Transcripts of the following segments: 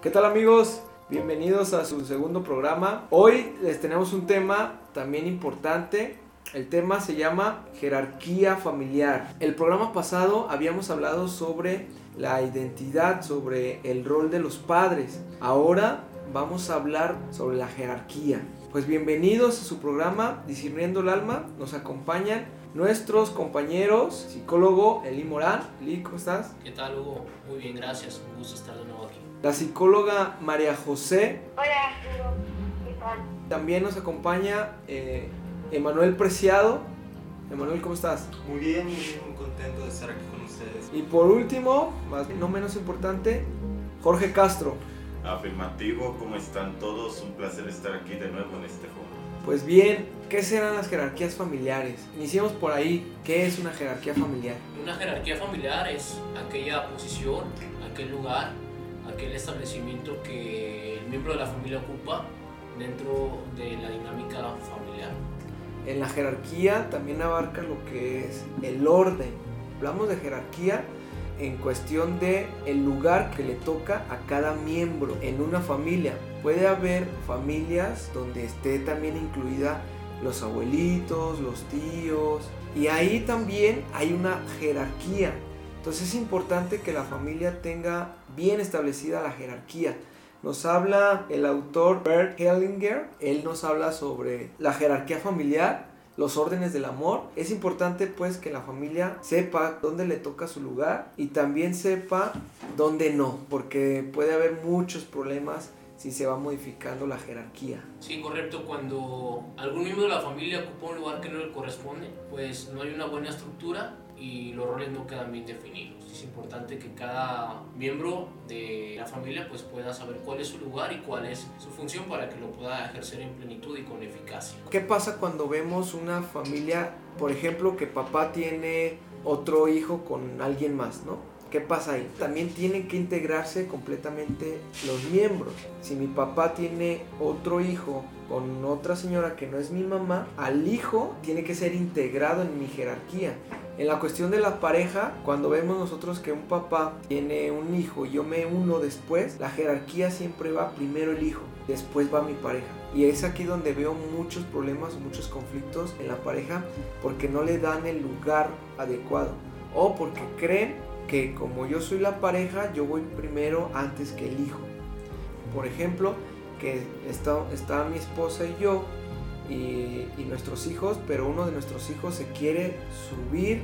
¿Qué tal amigos? Bienvenidos a su segundo programa. Hoy les tenemos un tema también importante. El tema se llama jerarquía familiar. El programa pasado habíamos hablado sobre la identidad, sobre el rol de los padres. Ahora vamos a hablar sobre la jerarquía. Pues bienvenidos a su programa Discerniendo el Alma. Nos acompañan nuestros compañeros, psicólogo Eli Morán. Eli, ¿cómo estás? ¿Qué tal, Hugo? Muy bien, gracias. Un gusto estar de nuevo aquí. La psicóloga María José. Hola, Hugo. ¿Qué tal? También nos acompaña eh, Emanuel Preciado. Emanuel, ¿cómo estás? Muy bien, muy bien, muy contento de estar aquí con ustedes. Y por último, más no menos importante, Jorge Castro. Afirmativo, ¿cómo están todos? Un placer estar aquí de nuevo en este foro. Pues bien, ¿qué serán las jerarquías familiares? Iniciemos por ahí. ¿Qué es una jerarquía familiar? Una jerarquía familiar es aquella posición, aquel lugar, aquel establecimiento que el miembro de la familia ocupa dentro de la dinámica familiar. En la jerarquía también abarca lo que es el orden. Hablamos de jerarquía en cuestión de el lugar que le toca a cada miembro en una familia. Puede haber familias donde esté también incluida los abuelitos, los tíos y ahí también hay una jerarquía. Entonces es importante que la familia tenga bien establecida la jerarquía. Nos habla el autor Bert Hellinger, él nos habla sobre la jerarquía familiar los órdenes del amor. Es importante pues que la familia sepa dónde le toca su lugar y también sepa dónde no, porque puede haber muchos problemas si se va modificando la jerarquía. Sí, correcto. Cuando algún miembro de la familia ocupa un lugar que no le corresponde, pues no hay una buena estructura y los roles no quedan bien definidos. Es importante que cada miembro de la familia pues pueda saber cuál es su lugar y cuál es su función para que lo pueda ejercer en plenitud y con eficacia. ¿Qué pasa cuando vemos una familia, por ejemplo, que papá tiene otro hijo con alguien más, ¿no? ¿Qué pasa ahí? También tienen que integrarse completamente los miembros. Si mi papá tiene otro hijo con otra señora que no es mi mamá, al hijo tiene que ser integrado en mi jerarquía. En la cuestión de la pareja, cuando vemos nosotros que un papá tiene un hijo y yo me uno después, la jerarquía siempre va primero el hijo, después va mi pareja. Y es aquí donde veo muchos problemas, muchos conflictos en la pareja porque no le dan el lugar adecuado o porque creen que como yo soy la pareja, yo voy primero antes que el hijo. Por ejemplo, que está, está mi esposa y yo y, nuestros hijos, pero uno de nuestros hijos se quiere subir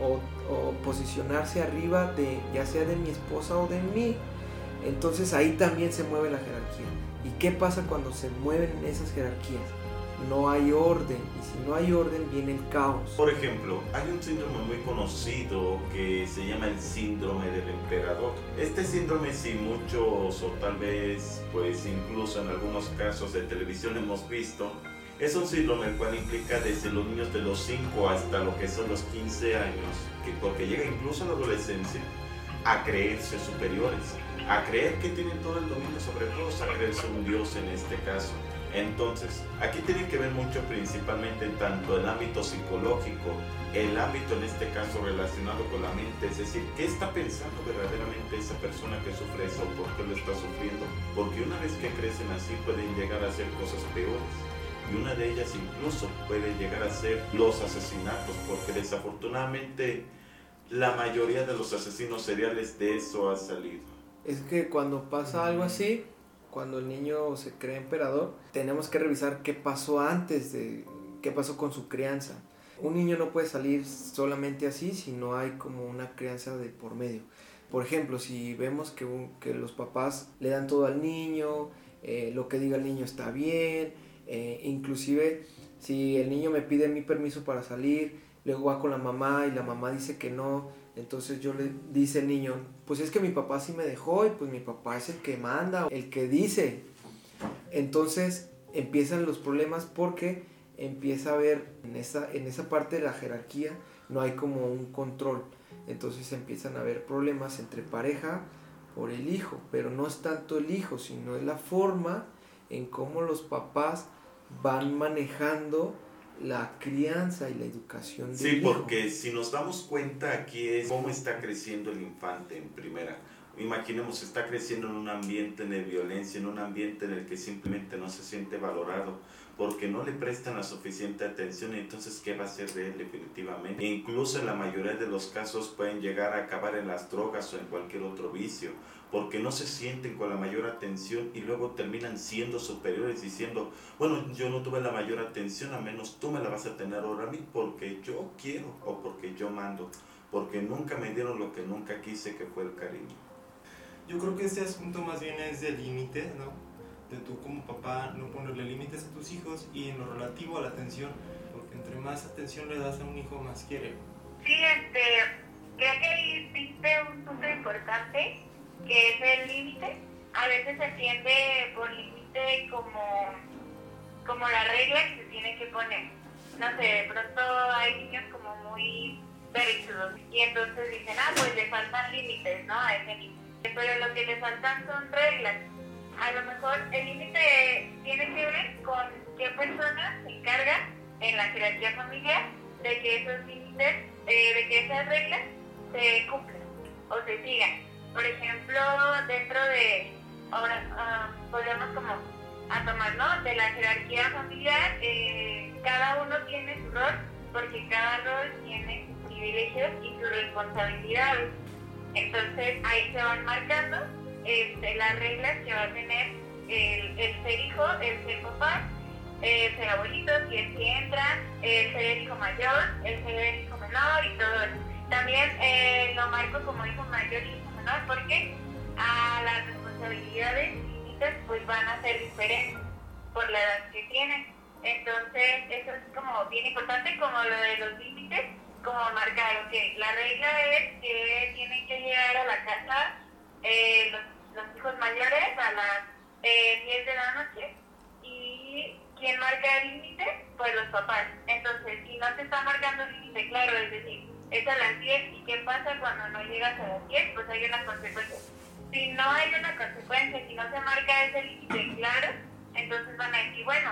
o, o, posicionarse arriba de ya sea de mi esposa o de mí. Entonces ahí también se mueve la jerarquía. ¿Y qué pasa cuando se mueven esas jerarquías? No hay orden y si no hay orden viene el caos. Por ejemplo, hay un síndrome muy conocido que se llama el síndrome del emperador. Este síndrome si muchos o tal vez pues incluso en algunos casos de televisión hemos visto, es un síndrome el cual implica desde los niños de los 5 hasta lo que son los 15 años, que porque llega incluso a la adolescencia, a creerse superiores, a creer que tienen todo el dominio sobre todos, a creerse un dios en este caso. Entonces, aquí tiene que ver mucho principalmente tanto el ámbito psicológico, el ámbito en este caso relacionado con la mente, es decir, ¿qué está pensando verdaderamente esa persona que sufre eso? ¿Por qué lo está sufriendo? Porque una vez que crecen así pueden llegar a hacer cosas peores. Y una de ellas incluso puede llegar a ser los asesinatos, porque desafortunadamente la mayoría de los asesinos seriales de eso ha salido. Es que cuando pasa algo así, cuando el niño se cree emperador, tenemos que revisar qué pasó antes de qué pasó con su crianza. Un niño no puede salir solamente así si no hay como una crianza de por medio. Por ejemplo, si vemos que, los papás le dan todo al niño, eh, lo que diga el niño está bien, eh, inclusive si el niño me pide mi permiso para salir, luego va con la mamá y la mamá dice que no, entonces yo le dice el niño, pues es que mi papá sí me dejó y pues mi papá es el que manda, el que dice. Entonces empiezan los problemas porque empieza a haber en esa, en esa parte de la jerarquía no hay como un control. Entonces empiezan a haber problemas entre pareja por el hijo, pero no es tanto el hijo, sino es la forma en cómo los papás van manejando la crianza y la educación del Sí, hijo. porque si nos damos cuenta aquí es cómo está creciendo el infante en primera. Imaginemos, está creciendo en un ambiente de violencia, en un ambiente en el que simplemente no se siente valorado, porque no le prestan la suficiente atención, entonces, ¿qué va a hacer de él definitivamente? E incluso en la mayoría de los casos pueden llegar a acabar en las drogas o en cualquier otro vicio, porque no se sienten con la mayor atención y luego terminan siendo superiores diciendo, bueno, yo no tuve la mayor atención, a menos tú me la vas a tener ahora a mí porque yo quiero o porque yo mando, porque nunca me dieron lo que nunca quise que fue el cariño. Yo creo que este asunto más bien es de límites, ¿no? De tú como papá no ponerle límites a tus hijos y en lo relativo a la atención, porque entre más atención le das a un hijo, más quiere. Sí, este, creo que ahí diste un punto importante, que es el límite. A veces se entiende por límite como, como la regla que se tiene que poner. No sé, de pronto hay niños como muy berrichudos y entonces dicen, ah, pues le faltan límites, ¿no? A ese niño pero lo que le faltan son reglas. A lo mejor el límite tiene que ver con qué persona se encarga en la jerarquía familiar de que esos límites, eh, de que esas reglas se cumplan o se sigan. Por ejemplo, dentro de, ahora uh, podemos como a tomar, ¿no? De la jerarquía familiar, eh, cada uno tiene su rol, porque cada rol tiene sus privilegios y sus responsabilidades. Entonces ahí se van marcando este, las reglas que va a tener el, ser hijo, el ser papá, el ser abuelito, si es que entra, el ser el hijo mayor, el ser el hijo menor y todo eso. También eh, lo marco como hijo mayor y menor porque a las responsabilidades límites pues van a ser diferentes por la edad que tienen. Entonces eso es como bien importante como lo de los límites como marcar, que la regla es que tienen que llegar a la casa eh, los, hijos mayores a las eh, 10 de la noche y quien marca el límite, pues los papás. Entonces, si no se está marcando el límite, claro, es decir, es a las 10 y qué pasa cuando no llegas a las 10, pues hay una consecuencia. Si no hay una consecuencia, si no se marca ese límite claro, entonces van a decir, bueno,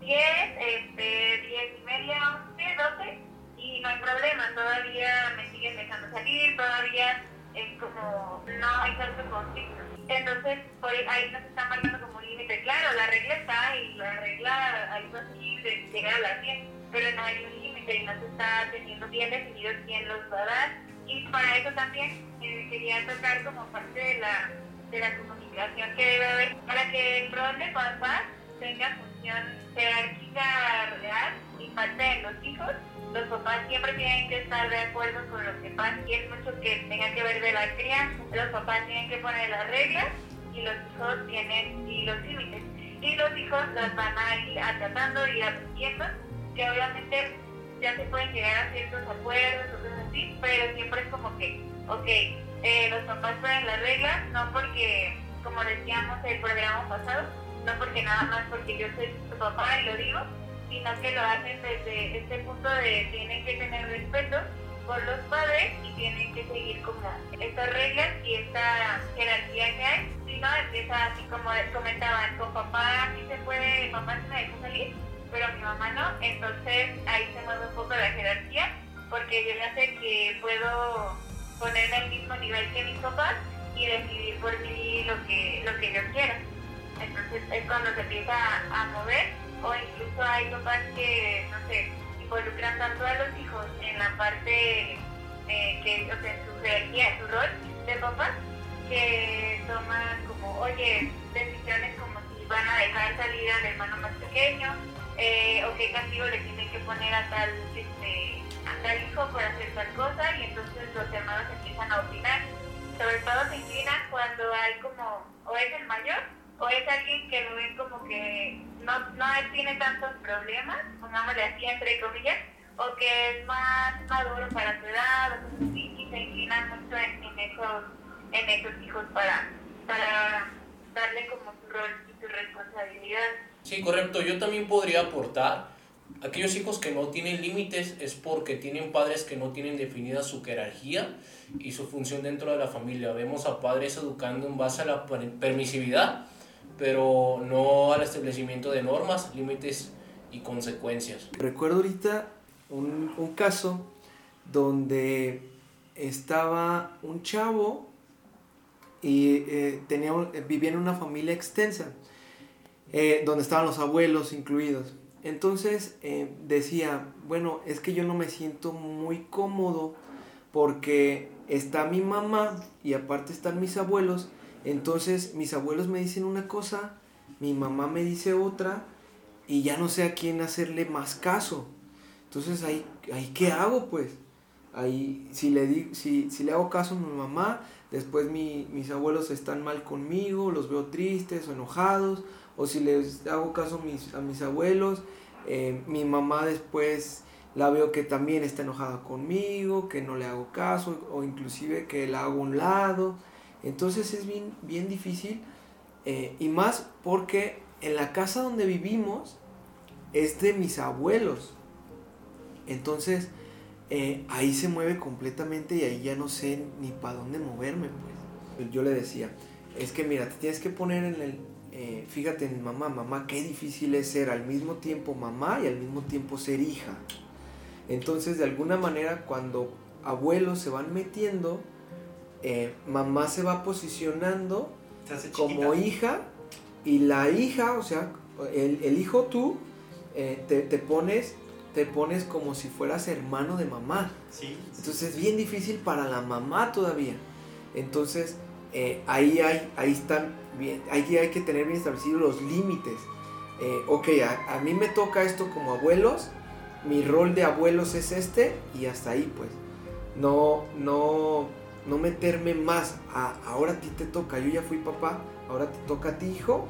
10, este, 10 y media, 11, 12, y no hay problema, todavía me siguen dejando salir, todavía es como, no hay tanto conflicto. Entonces, por ahí nos están marcando como límite. Claro, la regla está y la regla, así, de llegar a las 100, pero no hay un y no se está teniendo bien definido quién los va a dar. Y para eso también eh, quería tocar como parte de la, de la comunicación que debe haber para que el rol de papá tenga función jerárquica real y parte de los hijos los papás siempre tienen que estar de acuerdo con lo que pasa y es mucho que tenga que ver de la crianza. Los papás tienen que poner las reglas y los hijos tienen y los límites. Y los hijos las van a ir acatando y aprendiendo, que obviamente ya se pueden llegar a ciertos acuerdos cosas así, pero siempre es como que, ok, eh, los papás ponen las reglas, no porque, como decíamos el programa pasado, no porque nada más porque yo soy su papá y lo digo, sino que lo hacen desde este punto de tienen que tener respeto por los padres y tienen que seguir como estas reglas y esta jerarquía que hay. Si no, empieza así como comentaban, con papá sí se puede, papá se me deja salir, pero mi mamá no, entonces ahí se mueve un poco la jerarquía, porque yo ya sé que puedo ponerme al mismo nivel que mis papás y decidir por mí lo que, lo que yo quiera. Entonces es cuando se empieza a mover o incluso hay papás que, no sé, involucran tanto a los hijos en la parte eh, que, o sea, en su jerarquía, su rol de papá, que toman como, oye, decisiones como si van a dejar salir al hermano más pequeño, eh, o qué castigo le tienen que poner a tal, este, hijo por hacer tal cosa, y entonces los hermanos empiezan a opinar. Sobre todo se inclinan cuando hay como, o es el mayor, o es alguien que lo ven como que no, no tiene tantos problemas, pongámosle así entre comillas, o que es más maduro para su edad, o así, y se inclinan mucho en, en, esos, en esos hijos para, para darle como su rol y su responsabilidad. Sí, correcto. Yo también podría aportar. Aquellos hijos que no tienen límites es porque tienen padres que no tienen definida su jerarquía y su función dentro de la familia. Vemos a padres educando en base a la permisividad pero no al establecimiento de normas, límites y consecuencias. Recuerdo ahorita un, un caso donde estaba un chavo y eh, vivía en una familia extensa, eh, donde estaban los abuelos incluidos. Entonces eh, decía, bueno, es que yo no me siento muy cómodo porque está mi mamá y aparte están mis abuelos. Entonces mis abuelos me dicen una cosa, mi mamá me dice otra y ya no sé a quién hacerle más caso. Entonces ahí, ahí ¿qué hago pues? Ahí si le, di, si, si le hago caso a mi mamá, después mi, mis abuelos están mal conmigo, los veo tristes o enojados o si les hago caso a mis, a mis abuelos, eh, mi mamá después la veo que también está enojada conmigo, que no le hago caso, o inclusive que la hago a un lado. Entonces es bien, bien difícil, eh, y más porque en la casa donde vivimos es de mis abuelos. Entonces eh, ahí se mueve completamente y ahí ya no sé ni para dónde moverme. Pues. Yo le decía, es que mira, te tienes que poner en el, eh, fíjate en mamá, mamá, qué difícil es ser al mismo tiempo mamá y al mismo tiempo ser hija. Entonces, de alguna manera, cuando abuelos se van metiendo, eh, mamá se va posicionando como hija y la hija, o sea, el, hijo tú, eh, te, te, pones te pones como si fueras hermano de mamá. Entonces es bien difícil para la mamá todavía. Entonces, ahí, hay, ahí están bien, hay, hay que tener bien establecidos los límites. Eh, ok, a, mí me toca esto como abuelos, mi rol de abuelos es este y hasta ahí pues. No, no, no meterme más. A, ahora a ti te toca, yo ya fui papá, ahora te toca a ti hijo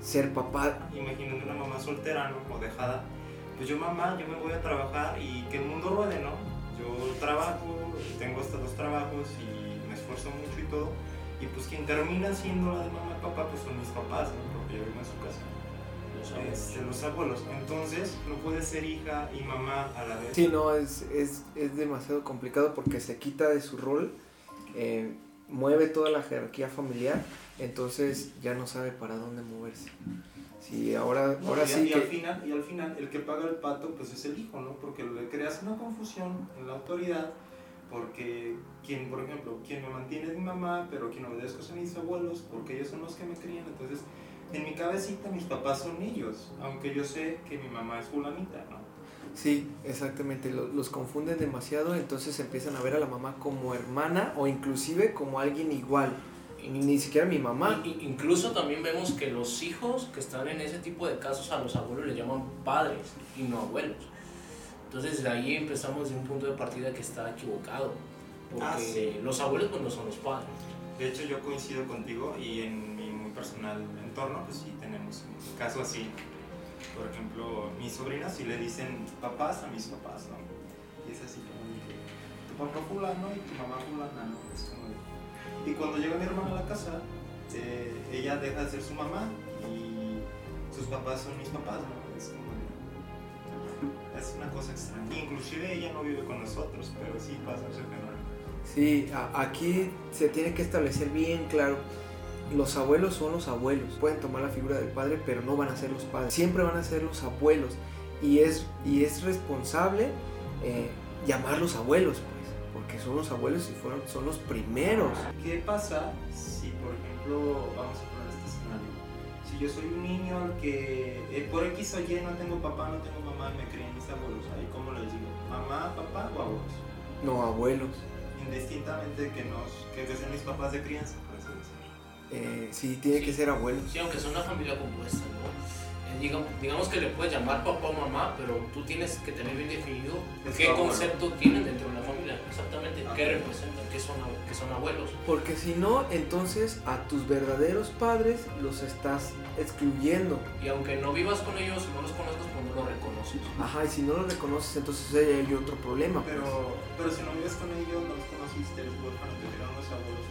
ser papá. Imagínate una mamá soltera, ¿no? O dejada. Pues yo mamá, yo me voy a trabajar y que el mundo ruede, ¿no? Yo trabajo, tengo hasta dos trabajos y me esfuerzo mucho y todo y pues quien termina siendo la de mamá y papá, pues son mis papás, ¿no? Porque yo vivo en su casa. Los abuelos. Este, los abuelos. Entonces, no puede ser hija y mamá a la vez. Sí, no, es, es, es demasiado complicado porque se quita de su rol, eh, mueve toda la jerarquía familiar, entonces ya no sabe para dónde moverse. Sí, ahora, ahora y, sí. Y, al final, y al final, el que paga el pato, pues es el hijo, ¿no? Porque le creas una confusión en la autoridad porque quien, por ejemplo, quien me mantiene es mi mamá, pero quien obedezco son mis abuelos, porque ellos son los que me crían, entonces en mi cabecita mis papás son ellos, aunque yo sé que mi mamá es fulanita, ¿no? Sí, exactamente, los, confunden demasiado, entonces empiezan a ver a la mamá como hermana o inclusive como alguien igual, ni siquiera mi mamá. incluso también vemos que los hijos que están en ese tipo de casos a los abuelos les llaman padres y no abuelos. Entonces de ahí empezamos de un punto de partida que está equivocado, porque ah, los abuelos pues no son los padres. De hecho yo coincido contigo y en mi muy personal entorno pues sí tenemos un caso así. Por ejemplo, mis sobrinas sí le dicen papás a mis papás, ¿no? Y es así como que tu papá fulano y tu mamá fulana, ¿no? Es como Y cuando llega mi hermana a la casa, eh, ella deja de ser su mamá y sus papás son mis papás, ¿no? Es una cosa extraña. Inclusive ella no vive con nosotros, pero sí pasa ese fenómeno. Sí, aquí se tiene que establecer bien claro. Los abuelos son los abuelos. Pueden tomar la figura del padre, pero no van a ser los padres. Siempre van a ser los abuelos. Y es, y es responsable eh, llamarlos abuelos, pues, porque son los abuelos y fueron, son los primeros. ¿Qué pasa si, por ejemplo, vamos a? Si yo soy un niño al que eh, por X o Y no tengo papá, no tengo mamá y me crían mis abuelos, ahí cómo les digo, mamá, papá o abuelos. No, abuelos. Indistintamente que nos, que sean mis papás de crianza, por así decirlo. Eh, sí, tiene que ser abuelos. Sí, aunque sea una familia compuesta, ¿no? Eh, digamos, digamos, que le puedes llamar papá o mamá, pero tú tienes que tener bien definido qué concepto tienen dentro de la familia, exactamente, qué representan, qué son, qué son abuelos. Porque si no, entonces a tus verdaderos padres los estás excluyendo. Y aunque no vivas con ellos, no los conozcas, pues no los reconoces. Ajá, y si no los reconoces, entonces hay otro problema. Pero, pues. pero si no vives con ellos, no los conociste, los huérfanos te tiraron los abuelos,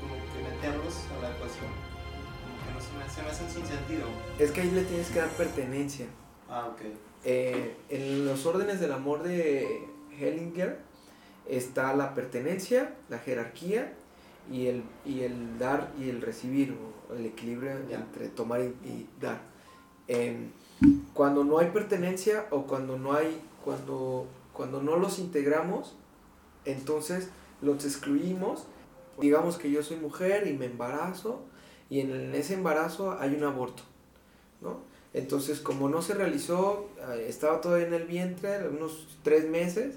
como que meterlos a la ecuación, como que no se me, se me hacen sin sentido. Es que ahí le tienes que dar pertenencia. Ah, ok. Eh, en los órdenes del amor de Hellinger está la pertenencia, la jerarquía y el, y el dar y el recibir, el equilibrio entre tomar y, dar. Em, cuando no hay pertenencia o cuando no hay, cuando, cuando no los integramos, entonces los excluimos Digamos que yo soy mujer y me embarazo y en ese embarazo hay un aborto, ¿no? Entonces, como no se realizó, eh, estaba todavía en el vientre, unos tres meses,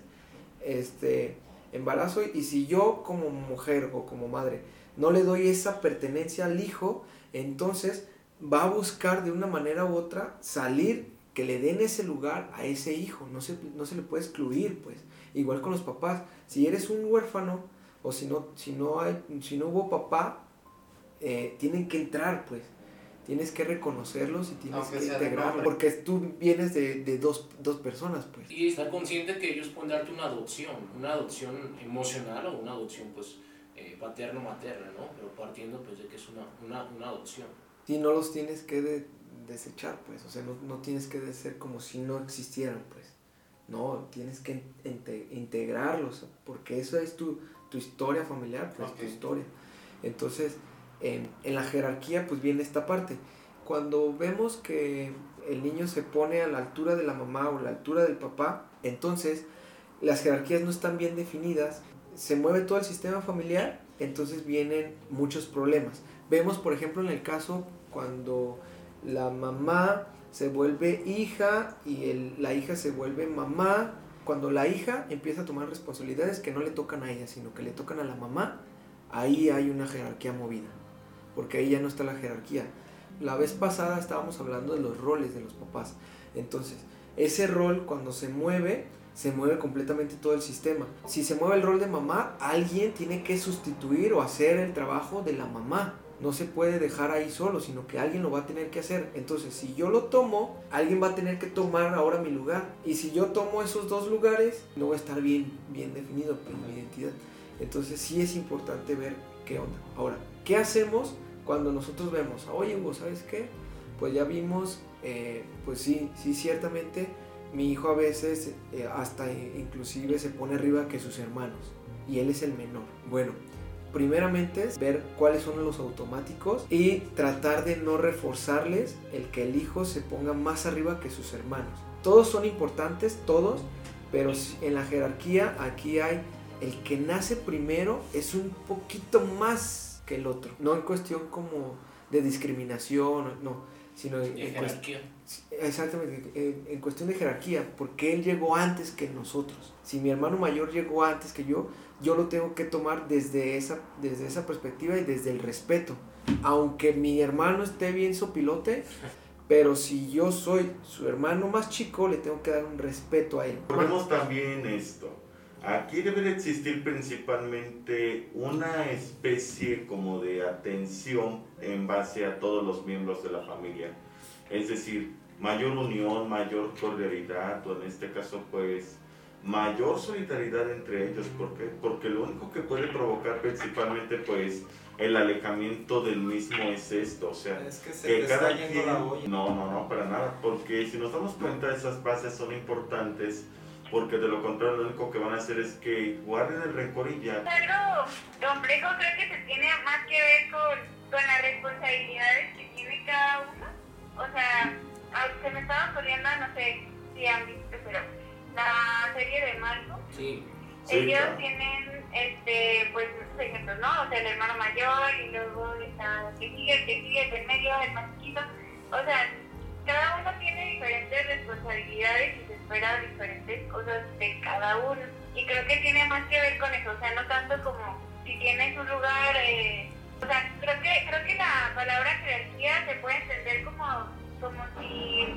este, embarazo, y si yo como mujer o como madre no le doy esa pertenencia al hijo, entonces va a buscar de una manera u otra salir, que le den ese lugar a ese hijo, no se, no se le puede excluir, pues. Igual con los papás, si eres un huérfano o si no, si no, hay, si no hubo papá, eh, tienen que entrar, pues. Tienes que reconocerlos y tienes que integrarlos. Porque tú vienes de, de dos, dos, personas, pues. Y estar consciente que ellos pueden darte una adopción, una adopción emocional o una adopción, pues, eh, paterno-materna, ¿no? Pero partiendo, pues, de que es una, una, una adopción. Y no los tienes que de, desechar, pues. O sea, no, no tienes que ser como si no existieran, pues. No, tienes que integrarlos, porque eso es tu, tu historia familiar, pues, tu historia. Entonces, en, la jerarquía pues viene esta parte. Cuando vemos que el niño se pone a la altura de la mamá o la altura del papá, entonces las jerarquías no están bien definidas, se mueve todo el sistema familiar, entonces vienen muchos problemas. Vemos por ejemplo en el caso cuando la mamá se vuelve hija y el, la hija se vuelve mamá, cuando la hija empieza a tomar responsabilidades que no le tocan a ella, sino que le tocan a la mamá, ahí hay una jerarquía movida porque ahí ya no está la jerarquía. La vez pasada estábamos hablando de los roles de los papás. Entonces, ese rol cuando se mueve, se mueve completamente todo el sistema. Si se mueve el rol de mamá, alguien tiene que sustituir o hacer el trabajo de la mamá. No se puede dejar ahí solo, sino que alguien lo va a tener que hacer. Entonces, si yo lo tomo, alguien va a tener que tomar ahora mi lugar. Y si yo tomo esos dos lugares, no va a estar bien, bien definido por mi identidad. Entonces, sí es importante ver qué onda. Ahora, ¿Qué hacemos cuando nosotros vemos, oye Hugo, ¿sabes qué? Pues ya vimos, eh, pues sí, sí, ciertamente mi hijo a veces eh, hasta inclusive se pone arriba que sus hermanos y él es el menor. Bueno, primeramente es ver cuáles son los automáticos y tratar de no reforzarles el que el hijo se ponga más arriba que sus hermanos. Todos son importantes, todos, pero en la jerarquía aquí hay el que nace primero es un poquito más el otro. No en cuestión como de discriminación, no, sino en, jerarquía. Exactamente, en, cuestión de jerarquía, porque él llegó antes que nosotros. Si mi hermano mayor llegó antes que yo, yo lo tengo que tomar desde esa, desde esa perspectiva y desde el respeto. Aunque mi hermano esté bien sopilote, pero si yo soy su hermano más chico, le tengo que dar un respeto a él. Vemos también esto Aquí debe de existir principalmente una especie como de atención en base a todos los miembros de la familia. Es decir, mayor unión, mayor solidaridad, o en este caso pues mayor solidaridad entre ellos. ¿Por qué? Porque lo único que puede provocar principalmente pues el alejamiento del mismo es esto, o sea, que, cada quien... No, no, no, para nada, porque si nos damos cuenta esas bases son importantes porque de lo contrario lo único que van a hacer es que guarden el rencor y ya. Algo complejo creo que se tiene más que ver con, con las responsabilidades que tiene cada uno. O sea, se me estaba ocurriendo, no sé si han visto, pero la serie de Marco. Sí. Ellos tienen, este, pues, ejemplos, ¿no? O sea, el hermano mayor y luego está, que sigue, el que sigue, el del medio, el más chiquito. O sea, cada uno tiene diferentes responsabilidades y diferentes cosas de cada uno. Y creo que tiene más que ver con eso, o sea, no tanto como si tienes un lugar, eh, o sea, creo que, creo que la palabra jerarquía se puede entender como, como si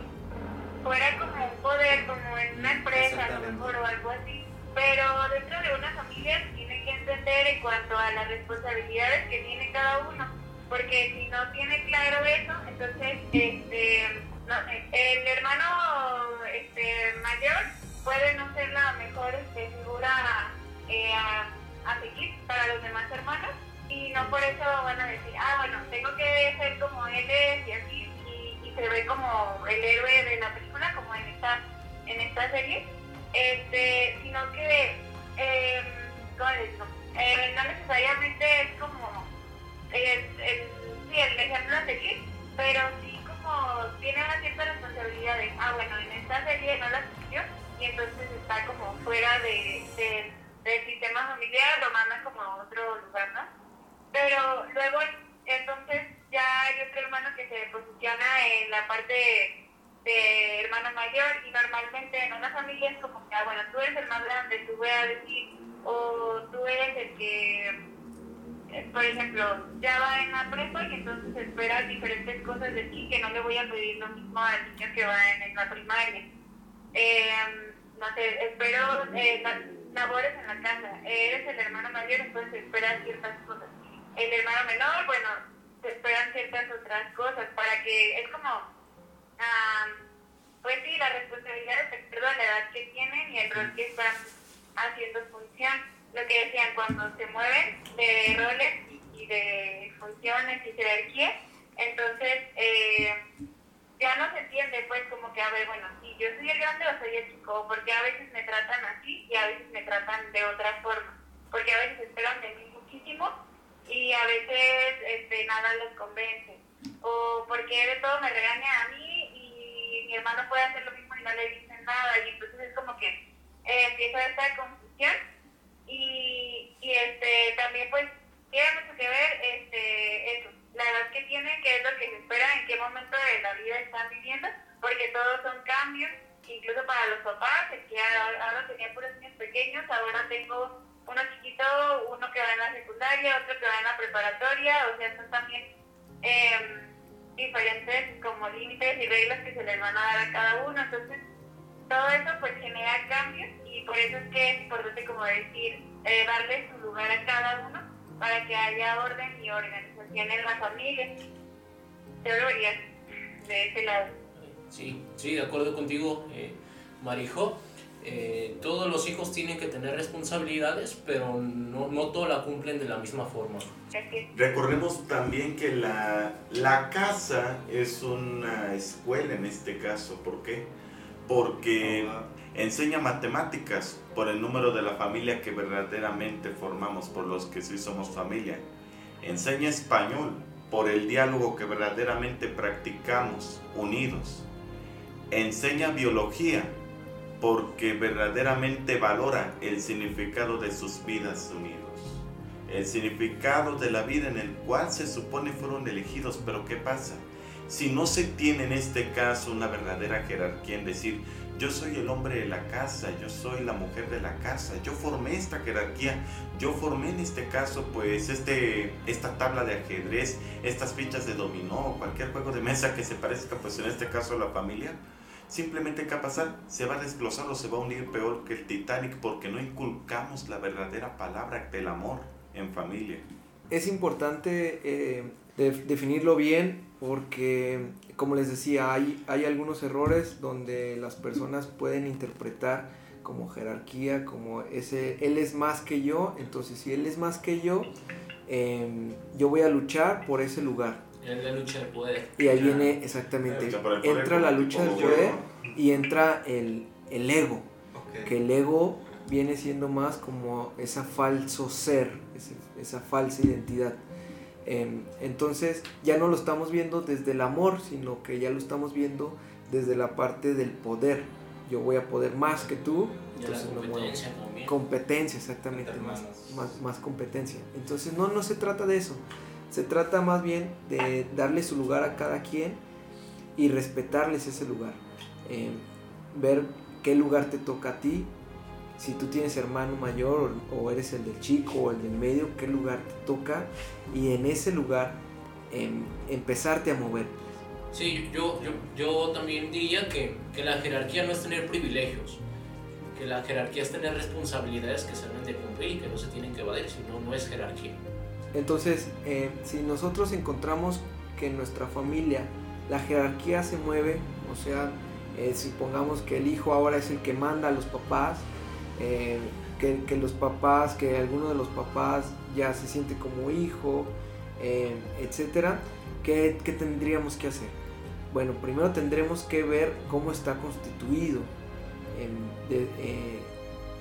fuera como un poder, como en una empresa a lo mejor o algo así. Pero dentro de una familia se tiene que entender en cuanto a las responsabilidades diferentes cosas de ti que no le voy a pedir lo mismo al niño que va en, la primaria. Eh, no sé, espero eh, labores en la casa, eres el hermano mayor, entonces esperas ciertas cosas. El hermano menor, bueno, se esperan ciertas otras cosas para que es como pues sí, la responsabilidad de la edad que tienen y el rol que están haciendo función. Lo que decían, cuando se mueven de roles y, de funciones y jerarquía, entonces eh, ya no se entiende, pues, como que, a ver, bueno, si yo soy el grande o soy el chico, porque a veces me tratan así y a veces me tratan de otra forma, porque a veces esperan de mí muchísimo y a veces este, nada les convence, o porque de todo me regaña a mí mi hermano puede hacer lo mismo y no le dicen nada, y entonces es como que eh, empieza esta confusión y, y este también pues tiene mucho que ver este eso, la edad que tienen, qué es lo que se espera, en qué momento de la vida están viviendo, porque todos son cambios, incluso para los papás, que ahora tenía puros niños pequeños, ahora tengo uno chiquito, uno que va en la secundaria, otro que va en la preparatoria, o sea, son también eh, diferentes como límites y reglas que se les van a dar a cada uno. Entonces, todo eso pues genera cambios y por eso es que es importante como decir, eh, darle su lugar a cada uno para que haya orden y organización en la familia. Yo lo vería de ese lado. Sí, sí, de acuerdo contigo, eh, Marijo. Eh, todos los hijos tienen que tener responsabilidades, pero no, no todos la cumplen de la misma forma. Recordemos también que la, la casa es una escuela en este caso. ¿Por qué? Porque enseña matemáticas por el número de la familia que verdaderamente formamos, por los que sí somos familia. Enseña español por el diálogo que verdaderamente practicamos unidos. Enseña biología porque verdaderamente valora el significado de sus vidas unidos. El significado de la vida en el cual se supone fueron elegidos, pero ¿qué pasa? Si no se tiene en este caso una verdadera jerarquía en decir, yo soy el hombre de la casa, yo soy la mujer de la casa, yo formé esta jerarquía, yo formé en este caso pues este, esta tabla de ajedrez, estas fichas de dominó, cualquier juego de mesa que se parezca pues en este caso a la familia, Simplemente, ¿qué va a pasar? Se va a desglosar o se va a unir peor que el Titanic porque no inculcamos la verdadera palabra del amor en familia. Es importante eh, definirlo bien porque, como les decía, hay, hay algunos errores donde las personas pueden interpretar como jerarquía, como ese, él es más que yo, entonces si él es más que yo, em, yo voy a luchar por ese lugar. Es la lucha del poder. Y ahí viene exactamente, entra la lucha del poder y entra el, el ego, que el ego viene siendo más como esa falso ser, esa falsa identidad. Em, entonces ya no lo estamos viendo desde el amor, sino que ya lo estamos viendo desde la parte del poder. Yo voy a poder más que tú, entonces la competencia también. Competencia, exactamente, más, más, más competencia. Entonces no, no se trata de eso. Se trata más bien de darle su lugar a cada quien y respetarles ese lugar. Eh, ver qué lugar te toca a ti. Si tú tienes hermano mayor o, eres el del chico o el del medio, qué lugar te toca. Y en ese lugar em, empezarte a mover. Sí, yo, yo, yo también diría que, que, la jerarquía no es tener privilegios, que la jerarquía es tener responsabilidades que se deben de cumplir y que no se tienen que evadir, si no, no es jerarquía. Entonces, eh, si nosotros encontramos que en nuestra familia la jerarquía se mueve, o sea, eh, si pongamos que el hijo ahora es el que manda a los papás, eh, que, los papás, que alguno de los papás ya se siente como hijo, etcétera, ¿qué, ¿qué, tendríamos que hacer? Bueno, primero tendremos que ver cómo está constituido.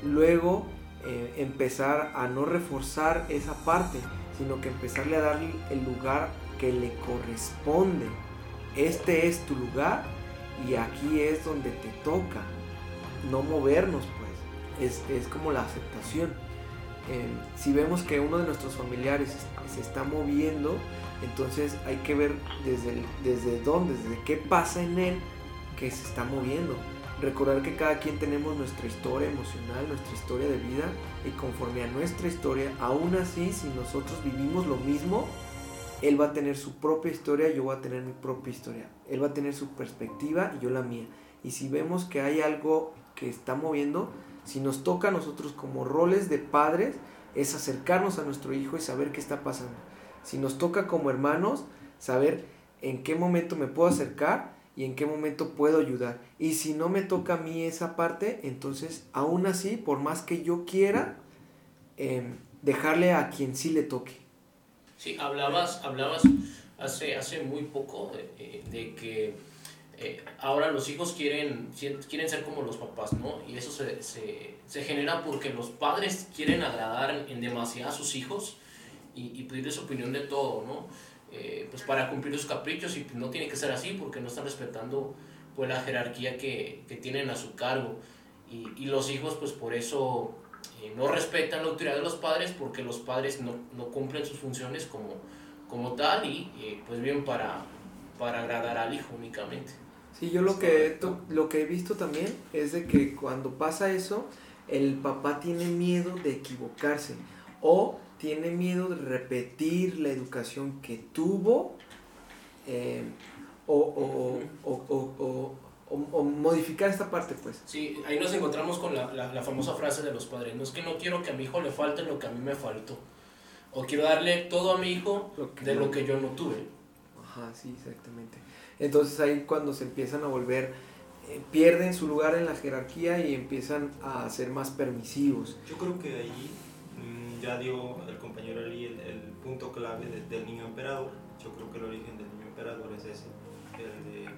luego empezar a no reforzar esa parte sino que empezarle a darle el lugar que le corresponde. Este es tu lugar y aquí es donde te toca. No movernos, pues. Es, como la aceptación. eh, si vemos que uno de nuestros familiares se está moviendo, entonces hay que ver desde, desde dónde, desde qué pasa en él que se está moviendo. Recordar que cada quien tenemos nuestra historia emocional, nuestra historia de vida y conforme a nuestra historia, aún así, si nosotros vivimos lo mismo, él va a tener su propia historia, yo voy a tener mi propia historia. Él va a tener su perspectiva y yo la mía. Y si vemos que hay algo que está moviendo, si nos toca a nosotros como roles de padres, es acercarnos a nuestro hijo y saber qué está pasando. Si nos toca como hermanos, saber en qué momento me puedo acercar y en qué momento puedo ayudar. Y si no me toca a mí esa parte, entonces aún así, por más que yo quiera, em, dejarle a quien sí le toque. Sí, hablabas, hablabas hace, hace muy poco de, de que eh, ahora los hijos quieren, quieren ser como los papás, ¿no? Y eso se, se, se genera porque los padres quieren agradar en demasía a sus hijos y, y pedirles opinión de todo, ¿no? Eh, pues para cumplir sus caprichos y no tiene que ser así porque no están respetando pues la jerarquía que, que tienen a su cargo y, y, los hijos pues por eso eh, no respetan la autoridad de los padres porque los padres no, no cumplen sus funciones como, como tal y eh, pues bien para, para agradar al hijo únicamente. Sí, yo lo que, lo que he visto también es de que cuando pasa eso, el papá tiene miedo de equivocarse o tiene miedo de repetir la educación que tuvo eh, o, o, o, o, modificar esta parte, pues. Sí, ahí nos encontramos con la, la, la, famosa frase de los padres, no es que no quiero que a mi hijo le falte lo que a mí me faltó, o quiero darle todo a mi hijo lo de no. lo que yo no tuve. Ajá, sí, exactamente. Entonces ahí cuando se empiezan a volver, eh, pierden su lugar en la jerarquía y empiezan a ser más permisivos. Yo creo que ahí mmm, ya dio el compañero Ali el, punto clave de, del niño emperador. Yo creo que el origen del niño emperador es ese, el de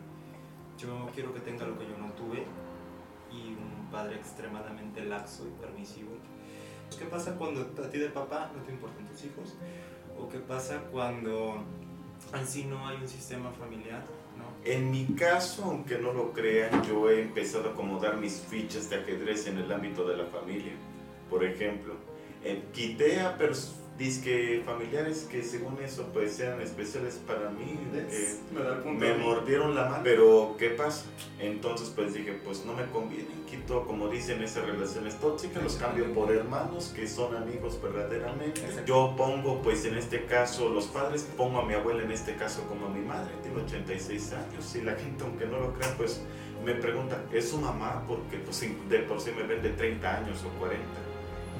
yo quiero que tenga lo que yo no tuve y un padre extremadamente laxo y permisivo. ¿Qué pasa cuando a ti de papá no te importan tus hijos? ¿O qué pasa cuando en sí no hay un sistema familiar? ¿no? En mi caso, aunque no lo crean, yo he empezado a acomodar mis fichas de ajedrez en el ámbito de la familia. Por ejemplo, eh, quité a personas disque familiares que según eso pues sean especiales para mí que me, me mordieron la mano. Pero qué pasa entonces pues dije pues no me conviene. Quito como dicen esas relaciones tóxicas los cambio por hermanos que son amigos verdaderamente. Exacto. yo pongo pues en este caso los padres pongo a mi abuela en este caso como a mi madre tiene 86 años y la gente aunque no lo crea pues me pregunta es su mamá porque pues de por sí me ven de 30 años o 40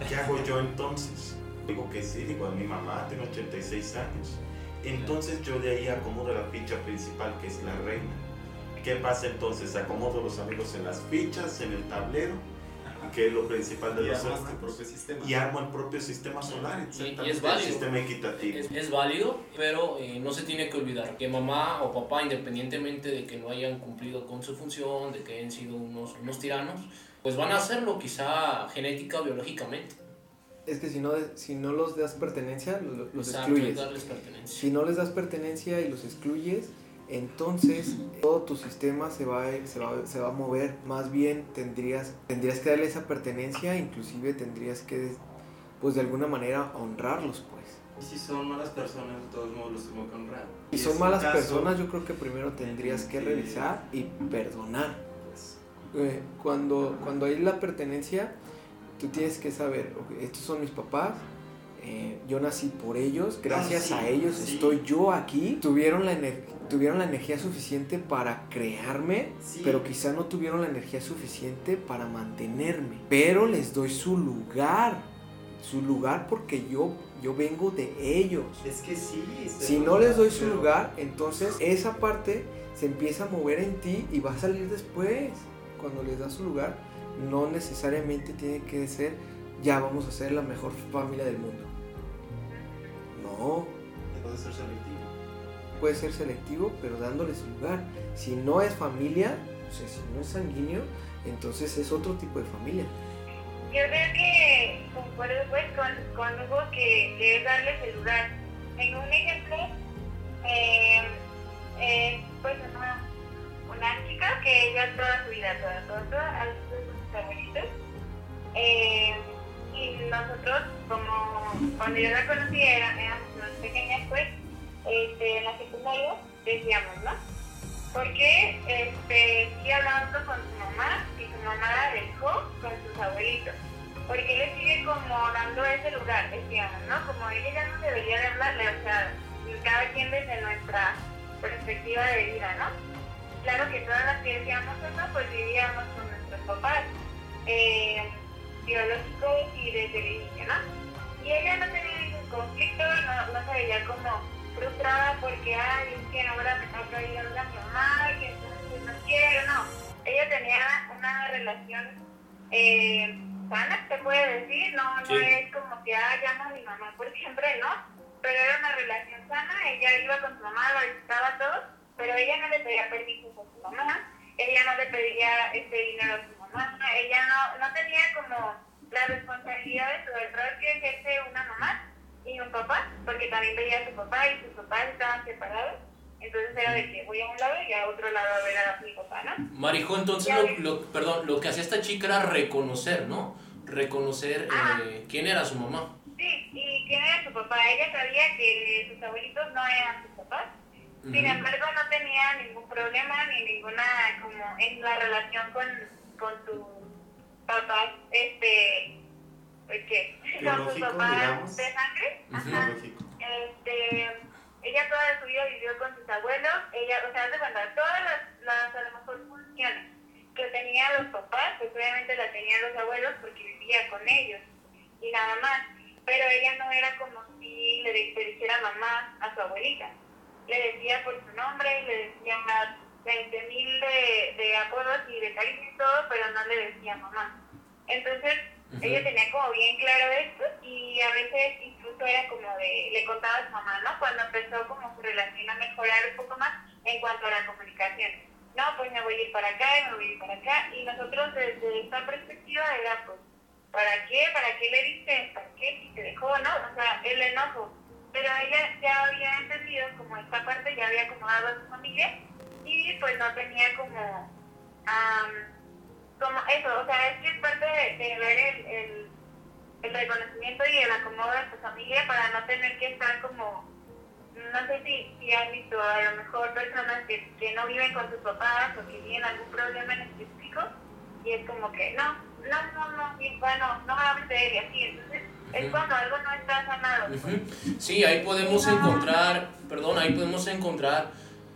¿qué hago yo entonces? Digo que sí, digo a mi mamá, tiene 86 años. Entonces yo de ahí acomodo la ficha principal que es la reina. ¿Qué pasa entonces? Acomodo los amigos en las fichas, en el tablero, que es lo principal de y los armas tu propio sistema. Y armo el propio sistema solar, y, y es válido. el sistema equitativo. Es, es válido, pero eh, no se tiene que olvidar que mamá o papá, independientemente de que no hayan cumplido con su función, de que hayan sido unos, unos tiranos, pues van a hacerlo quizá genética o biológicamente es que si no, si no los das pertenencia, los, los excluyes. Si no les das pertenencia y los excluyes, entonces todo tu sistema se va, se va, se va a mover. Más bien tendrías, tendrías que darle esa pertenencia, inclusive tendrías que, pues de alguna manera, honrarlos, pues. Y si son malas personas, de todos modos los tengo que honrar. Si son malas caso, personas, yo creo que primero tendrías que revisar y perdonar. Pues. Eh, cuando, cuando hay la pertenencia tú tienes que saber, okay, estos son mis papás, eh, yo nací por ellos, gracias no, sí, a ellos sí. estoy yo aquí, tuvieron la, tuvieron la energía suficiente para crearme, sí. pero quizá no tuvieron la energía suficiente para mantenerme, pero les doy su lugar, su lugar porque yo, yo vengo de ellos. Es que sí. Si no les doy su lugar, entonces esa parte se empieza a mover en ti y va a salir después, cuando les das su lugar no necesariamente tiene que ser ya vamos a ser la mejor familia del mundo. No. Puede ser selectivo. Puede ser selectivo, pero dándole su lugar. Si no es familia, o sea, si no es sanguíneo, entonces es otro tipo de familia. Yo creo que concuerdo pues con, con Hugo que, que es darles el lugar. En un ejemplo, eh, eh, pues una, una chica que ella toda su vida, toda, toda, toda, abuelitos. Eh, y nosotros, como cuando yo la conocí, era, éramos más pequeñas, pues, este, en la secundaria, decíamos, ¿no? Porque este, sigue hablando con su mamá y su mamá la dejó con sus abuelitos. Porque le sigue como dando ese lugar, decíamos, ¿no? Como ella ya no debería de hablarle, o sea, cada quien desde nuestra perspectiva de vida, ¿no? Claro que todas las que decíamos eso, pues vivíamos con nuestros papás eh, biológicos y desde el inicio, ¿no? Y ella no tenía ningún conflicto, no, no se veía como frustrada porque, ay, es que ahora me toca ir a hablar a mi mamá y entonces no quiero, no. Ella tenía una relación eh, sana, se puede decir, no, no Sí. es como que, ah, llamo a mi mamá por siempre, ¿no? Pero era una relación sana, ella iba con su mamá, la visitaba a todos, pero ella no le pedía permiso a su mamá, ella no le pedía este dinero a su ella no, no tenía como la responsabilidad de su el rol que ejerce una mamá y un papá, porque también veía a su papá y sus papás estaban separados, entonces era de que voy a un lado y a otro lado a ver a mi papá, ¿no? Marijo, entonces, lo, lo- perdón, lo que hacía esta chica era reconocer, ¿no? Reconocer eh, quién era su mamá. Sí, y quién era su papá, ella sabía que sus abuelitos no eran sus papás, Sin embargo, no tenía ningún problema ni ninguna como en la relación con, con sus papás, este, pues, ¿qué? con sus papás de sangre. Ajá. Este, ella toda su vida vivió con sus abuelos, ella, o sea, hace cuenta, todas las, las a lo mejor funciones que tenían los papás, pues obviamente las tenían los abuelos porque vivía con ellos y nada más. Pero ella no era como si le, le dijera mamá a su abuelita. Le decía por su nombre, le decía 20 mil de, de apodos y de cariño y todo, pero no le decía mamá. Entonces, ella tenía como bien claro esto y a veces incluso era como de, le contaba a su mamá, ¿no? Cuando empezó como su relación a mejorar un poco más en cuanto a la comunicación. No, pues me voy a ir para acá y me voy a ir para acá. Y nosotros desde esta perspectiva era pues, ¿para qué? ¿Para qué le diste? ¿Para qué? Si te dejó, ¿no? O sea, el enojo. Pero ella ya había entendido como esta parte, ya había acomodado a su familia y pues no tenía como, am, como eso, o sea, es que es parte de, de ver el, el, el reconocimiento y el acomodo de tu familia para no tener que estar como, no sé si, si han visto a lo mejor personas que, que no viven con sus papás o que tienen algún problema en específico y es como que no, no, no, no, y bueno, no hables de él y así, entonces es cuando algo no está sanado. pues. Sí, ahí podemos encontrar, perdón, ahí podemos encontrar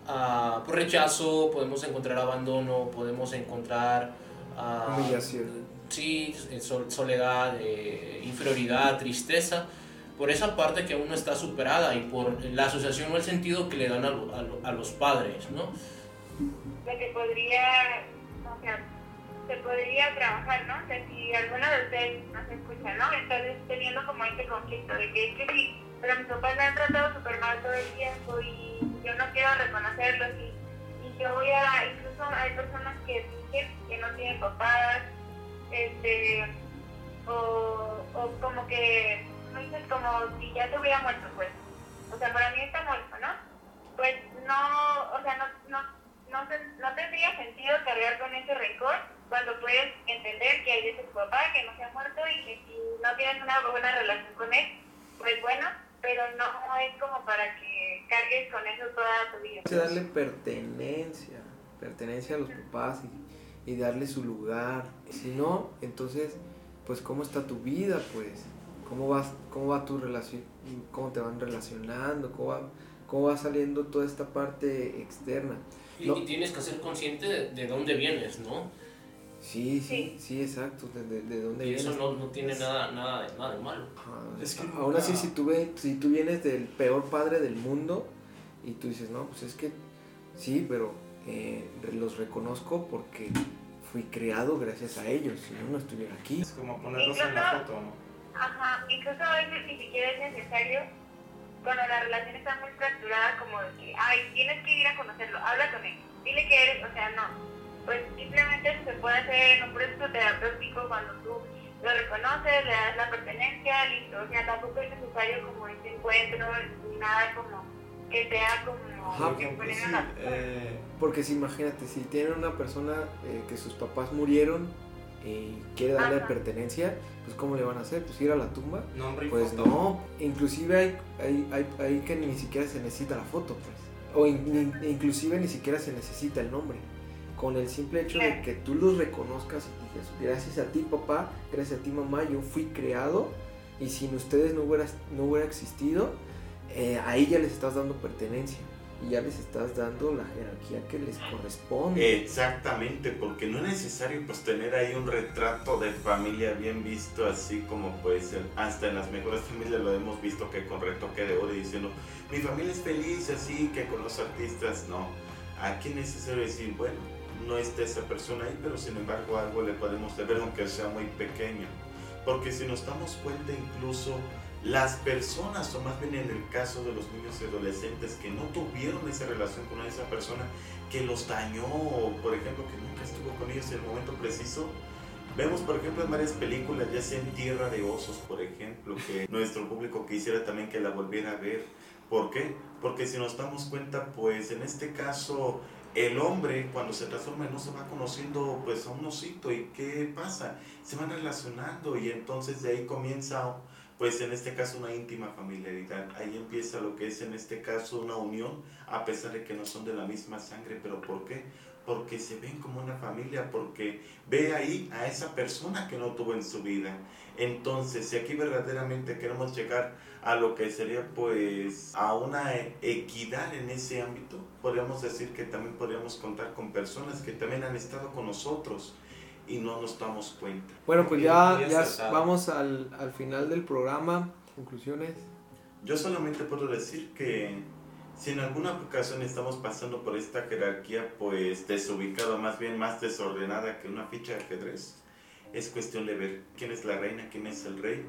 ah, pues, rechazo, podemos encontrar abandono, podemos encontrar ah, Humillación. Sí, eh, sol- soledad, eh, inferioridad, tristeza, por esa parte que aún no está superada y por la asociación o el sentido que le dan a, lo- a lo- a los padres, ¿no? lo que podría, o sea, se podría trabajar, ¿no? O sea, si alguno de ustedes no se escucha, ¿no? Entonces teniendo como este conflicto de que es que sí, pero mis papás me han tratado súper mal todo el tiempo y yo no quiero reconocerlos y, y yo voy a, incluso hay personas que dicen que no tienen papás, este, o, o como que, no dices como si ya se hubiera muerto, pues. O sea, para mí está muerto, ¿no? Pues no, o sea, no, no, no, no tendría sentido cargar con ese rencor cuando puedes entender que ahí es tu papá, que no se ha muerto y que si no tienes una buena relación con él, pues bueno, pero no es como para que cargues con eso toda tu vida. Hay que darle pertenencia, pertenencia a los papás y, y darle su lugar. Si no, entonces, pues cómo está tu vida, pues, cómo vas, cómo va tu relación, cómo te van relacionando, cómo va, cómo va saliendo toda esta parte externa. Y, No. y tienes que ser consciente de, de dónde vienes, ¿no? Sí, sí, sí, exacto, de, de- de dónde Y vienes. eso no, no tiene nada, nada, de, nada de malo. Ajá, Es que Aún así, si tú, ve- si tú vienes del peor padre del mundo y tú dices, no, pues es que sí, pero eh, los reconozco porque fui creado gracias a ellos, si no, no estuviera aquí. Es como ponerlos en la foto, ¿no? Ajá, incluso a veces ni siquiera es necesario cuando la relación está muy fracturada como de que, ay, tienes que ir a conocerlo, habla con él, dile que eres, o sea, no. Pues simplemente eso se puede hacer en un proceso terapéutico cuando tú lo reconoces, le das la pertenencia, listo. O sea, tampoco es necesario como este encuentro, ni nada como que sea como Ajá, Por que ejemplo, ponen sí, eh, Porque si imagínate, si tienen una persona eh, que sus papás murieron y quiere darle Ajá. pertenencia, pues ¿cómo le van a hacer? Pues ir a la tumba. Pues foto. no, inclusive hay, hay, hay, hay que ni siquiera se necesita la foto, pues. O in- inclusive ni siquiera se necesita el nombre. Con el simple hecho de que tú los reconozcas y digas, gracias a ti papá, gracias a ti mamá, yo fui creado y sin ustedes no hubiera, no hubiera existido, eh, ahí ya les estás dando pertenencia y ya les estás dando la jerarquía que les corresponde. Exactamente, porque no es necesario pues tener ahí un retrato de familia bien visto, así como pues hasta en las mejores familias lo hemos visto que con retoque de oro diciendo, mi familia es feliz así que con los artistas, no. Aquí es necesario decir, bueno, no está esa persona ahí, pero sin embargo algo le podemos deber aunque sea muy pequeño. Porque si nos damos cuenta incluso las personas, o más bien en el caso de los niños y adolescentes que no tuvieron esa relación con esa persona, que los dañó, o por ejemplo, que nunca estuvo con ellos en el momento preciso. Vemos, por ejemplo, en varias películas, ya sea en Tierra de Osos, por ejemplo, que nuestro público quisiera también que la volviera a ver. ¿Por qué? Porque si nos damos cuenta, pues en este caso, el hombre cuando se transforma en oso va conociendo pues a un osito y ¿qué pasa? Se van relacionando y entonces de ahí comienza pues en este caso una íntima familiaridad. Ahí empieza lo que es en este caso una unión, a pesar de que no son de la misma sangre. ¿Pero por qué? Porque se ven como una familia, porque ve ahí a esa persona que no tuvo en su vida. Entonces, si aquí verdaderamente queremos llegar a lo que sería pues a una equidad en ese ámbito, podríamos decir que también podríamos contar con personas que también han estado con nosotros y no nos damos cuenta. Bueno, pues ya, ya vamos al, al final del programa. Conclusiones. Yo solamente puedo decir que si en alguna ocasión estamos pasando por esta jerarquía pues desubicada, más bien más desordenada que una ficha de ajedrez, es cuestión de ver quién es la reina, quién es el rey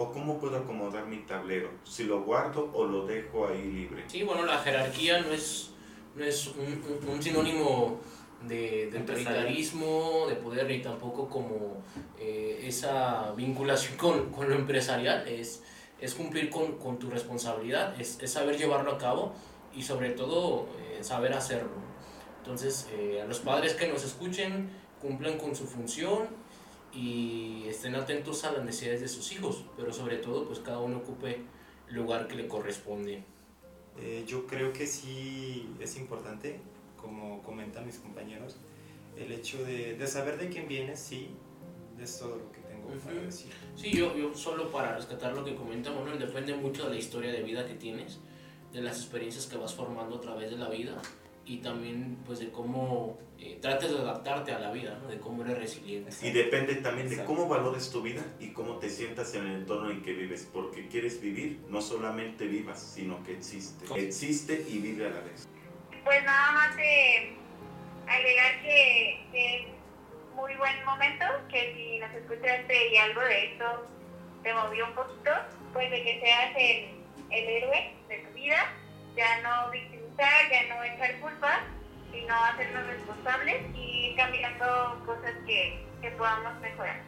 o cómo puedo acomodar mi tablero, si lo guardo o lo dejo ahí libre. Sí, bueno, la jerarquía no es, no es un, un- un sinónimo de, de autoritarismo, de poder, ni tampoco como eh, esa vinculación con, con lo empresarial. Es, es cumplir con, con tu responsabilidad, es, es saber llevarlo a cabo y sobre todo eh, saber hacerlo. Entonces, eh, a los padres que nos escuchen, cumplan con su función y estén atentos a las necesidades de sus hijos, pero sobre todo, pues cada uno ocupe el lugar que le corresponde. Eh, yo creo que sí es importante, como comentan mis compañeros, el hecho de, de saber de quién vienes, sí, es todo lo que tengo para Ujú. decir. Sí, yo, yo solo para rescatar lo que comenta Manuel, depende mucho de la historia de vida que tienes, de las experiencias que vas formando a través de la vida y también pues de cómo eh, trates de adaptarte a la vida, ¿no? de cómo eres resiliente. Y depende también de Exacto. cómo valores tu vida y cómo te sientas en el entorno en que vives, porque quieres vivir, no solamente vivas, sino que existe. Existe y vive a la vez. Pues nada más de agregar que, que es muy buen momento, que si nos escuchaste y algo de esto te movió un poquito, pues de que seas el, el héroe de tu vida, ya no victimizar, ya no echar culpas, sino hacernos responsables y cambiando cosas que, que podamos mejorar.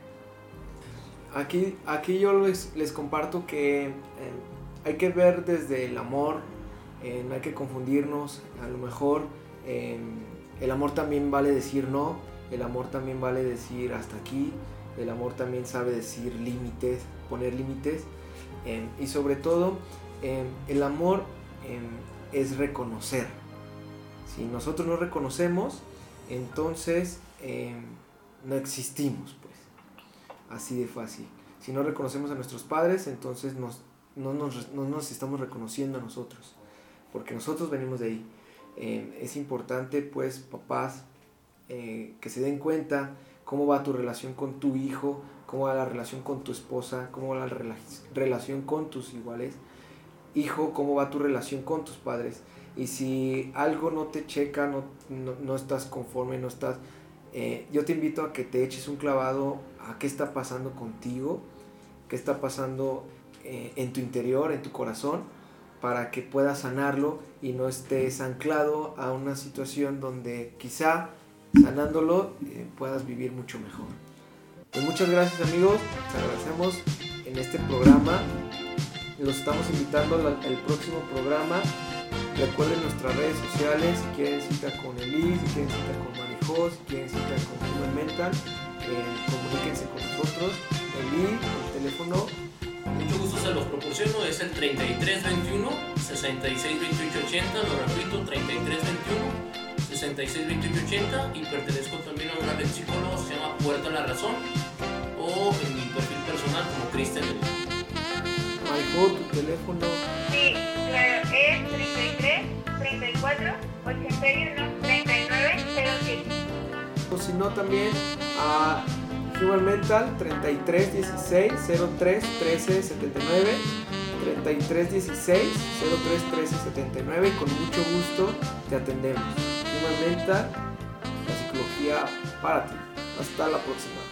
Aquí, aquí yo les, les comparto que eh, hay que ver desde el amor, eh, no hay que confundirnos, a lo mejor eh, el amor también vale decir no, el amor también vale decir hasta aquí, el amor también sabe decir límites, poner límites eh, y sobre todo el amor es reconocer. Si nosotros no reconocemos, entonces eh, no existimos, pues. Así de fácil. Si no reconocemos a nuestros padres, entonces nos, no, nos, no nos estamos reconociendo a nosotros, porque nosotros venimos de ahí. Eh, es importante, pues, papás, eh, que se den cuenta cómo va tu relación con tu hijo, cómo va la relación con tu esposa, cómo va la rela- relación con tus iguales. Hijo, cómo va tu relación con tus padres. Y si algo no te checa, no, no, estás conforme, no estás... eh, yo te invito a que te eches un clavado a qué está pasando contigo, qué está pasando eh, en tu interior, en tu corazón, para que puedas sanarlo y no estés anclado a una situación donde quizá sanándolo eh, puedas vivir mucho mejor. Pues muchas gracias amigos, les agradecemos en este programa. Los estamos invitando al, próximo programa. Recuerden nuestras redes sociales, si quieren cita con Elise, si quieren cita con Marijó, si quieren cita con Human Mental, eh, comuníquense con nosotros. El el teléfono. Mucho gusto se los proporciono, es el 3321 662880, lo repito, 3321 662880 y pertenezco también a una red psicóloga se llama Puerta a la Razón o en mi perfil personal como Cristian. Tu teléfono. Sí, claro, es 33 34 81 39 07. O si no, también a Human Mental 33 16 03 13 79. 33 16 03 13 79 y con mucho gusto te atendemos. Human Mental, la psicología para ti. Hasta la próxima.